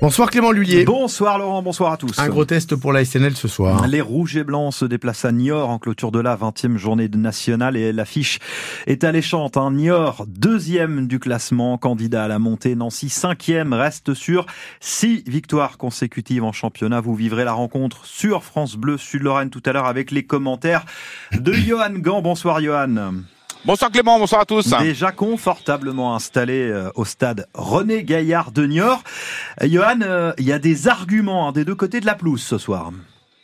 Bonsoir Clément Lullier. Bonsoir Laurent, bonsoir à tous. Un gros test pour la SNL ce soir. Les Rouges et Blancs se déplacent à Niort en clôture de la 20e journée nationale et l'affiche est alléchante. Hein. Niort, deuxième du classement, candidat à la montée. Nancy, cinquième, reste sur six victoires consécutives en championnat. Vous vivrez la rencontre sur France Bleu Sud-Lorraine tout à l'heure avec les commentaires de Johan Gant. Bonsoir Johan. Bonsoir Clément, bonsoir à tous. Déjà confortablement installé euh, au stade René Gaillard de Niort. Euh, Johan, euh, il y a des arguments hein, des deux côtés de la pelouse ce soir.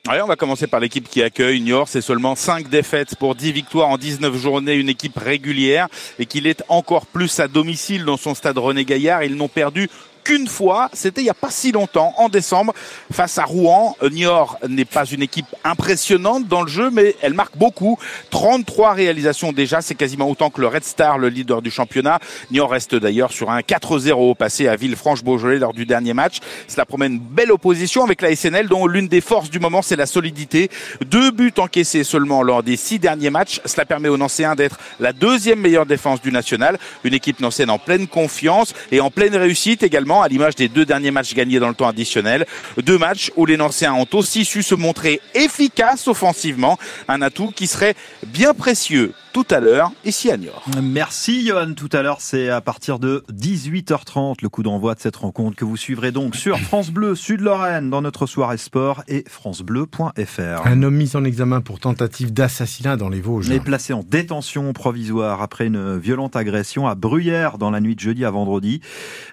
Allez, on va commencer par l'équipe qui accueille Niort. C'est seulement 5 défaites pour 10 victoires en 19 journées, une équipe régulière et qu'il est encore plus à domicile dans son stade René Gaillard. Ils n'ont perdu qu'une fois, c'était il n'y a pas si longtemps, en décembre, face à Rouen. Niort n'est pas une équipe impressionnante dans le jeu, mais elle marque beaucoup. 33 réalisations déjà, c'est quasiment autant que le Red Star, le leader du championnat. Niort reste d'ailleurs sur un 4-0 passé à Villefranche-Beaujolais lors du dernier match. Cela promet une belle opposition avec la SNL, dont l'une des forces du moment, c'est la solidité. Deux buts encaissés seulement lors des six derniers matchs. Cela permet aux Nancéens d'être la deuxième meilleure défense du national. Une équipe nancéenne en pleine confiance et en pleine réussite également à l'image des deux derniers matchs gagnés dans le temps additionnel. Deux matchs où les Nancéens ont aussi su se montrer efficaces offensivement, un atout qui serait bien précieux tout à l'heure ici à Niort. Merci Johan. Tout à l'heure, c'est à partir de 18h30 le coup d'envoi de cette rencontre que vous suivrez donc sur France Bleu Sud-Lorraine dans notre soirée sport et francebleu.fr. Un homme mis en examen pour tentative d'assassinat dans les Vosges. est placé en détention provisoire après une violente agression à Bruyères dans la nuit de jeudi à vendredi.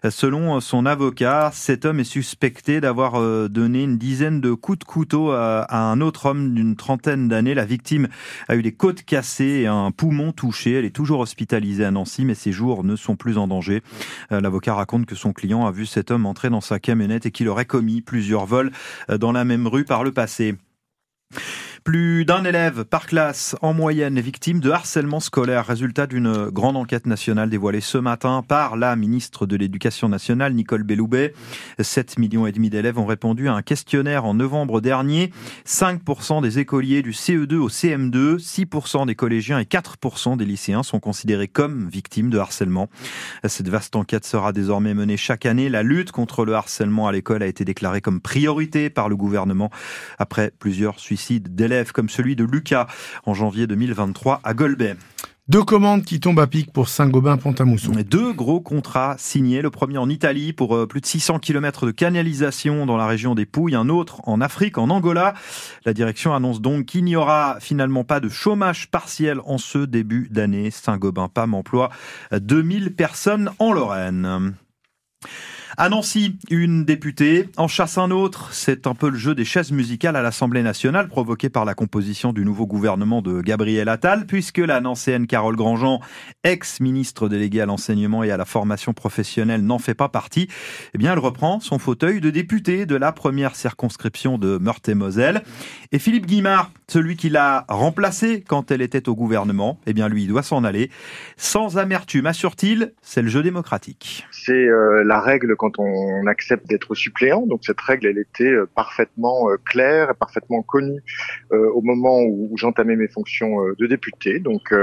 Selon son avocat, cet homme est suspecté d'avoir euh, donné une dizaine de coups de couteau à un autre homme d'une trentaine d'années. La victime a eu les côtes cassées et un poumon touché. Elle est toujours hospitalisée à Nancy, mais ses jours ne sont plus en danger. Euh, l'avocat raconte que son client a vu cet homme entrer dans sa camionnette et qu'il aurait commis plusieurs vols euh, dans la même rue par le passé. Plus d'un élève par classe en moyenne est victime de harcèlement scolaire, résultat d'une grande enquête nationale dévoilée ce matin par la ministre de l'Éducation nationale, Nicole Belloubet. 7 millions et demi d'élèves ont répondu à un questionnaire en novembre dernier. 5% des écoliers du CE2 au CM2, 6% des collégiens et 4% des lycéens sont considérés comme victimes de harcèlement. Cette vaste enquête sera désormais menée chaque année. La lutte contre le harcèlement à l'école a été déclarée comme priorité par le gouvernement après plusieurs suicides d'élèves comme celui de Lucas en janvier 2023 à Golbet. Deux commandes qui tombent à pic pour Saint-Gobain-Pont-à-Mousson. Deux gros contrats signés. Le premier en Italie pour euh, plus de 600 km de canalisation dans la région des Pouilles. Un autre en Afrique, en Angola. La direction annonce donc qu'il n'y aura finalement pas de chômage partiel en ce début d'année. Saint-Gobain-Pam emploie 2000 personnes en Lorraine. À Nancy, une députée en chasse un autre. C'est un peu le jeu des chaises musicales à l'Assemblée nationale provoqué par la composition du nouveau gouvernement de Gabriel Attal, puisque la nancéenne Carole Grandjean, ex-ministre déléguée à l'enseignement et à la formation professionnelle, n'en fait pas partie. Eh bien, elle reprend son fauteuil de députée de la première circonscription de Meurthe-et-Moselle. Et Philippe Guimard, celui qui l'a remplacé quand elle était au gouvernement, eh bien, lui, doit s'en aller. Sans amertume, assure-t-il, c'est le jeu démocratique. C'est euh, la règle quand on accepte d'être suppléant. Donc cette règle, elle était euh, parfaitement euh, claire et parfaitement connue euh, au moment où j'entamais mes fonctions de député. Donc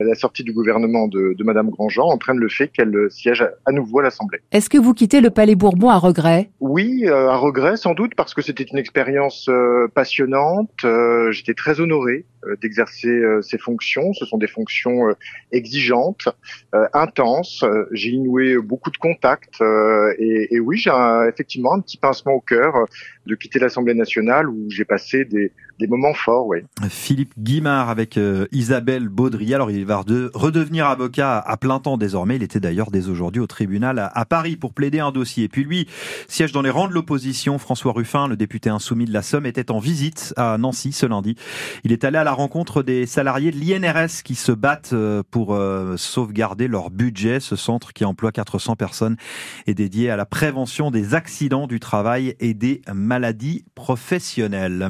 la sortie du gouvernement de, de Madame Grandjean entraîne le fait qu'elle siège à nouveau à l'Assemblée. Est-ce que vous quittez le Palais Bourbon à regret? Oui, à regret sans doute parce que c'était une expérience passionnante. J'étais très honoré d'exercer ces fonctions. Ce sont des fonctions exigeantes, intenses. J'ai inoué beaucoup de contacts et, oui, j'ai effectivement un petit pincement au cœur euh, de quitter l'Assemblée nationale où j'ai passé des, moments forts. Oui. Philippe Guimard avec euh, Isabelle Baudry. Alors il va redevenir avocat à plein temps désormais. Il était d'ailleurs dès aujourd'hui au tribunal à, Paris pour plaider un dossier. Puis lui siège dans les rangs de l'opposition. François Ruffin, le député insoumis de la Somme, était en visite à Nancy ce lundi. Il est allé à la rencontre des salariés de l'INRS qui se battent euh, pour sauvegarder leur budget. Ce centre qui emploie 400 personnes est dédié à la prévention des accidents du travail et des maladies professionnelles.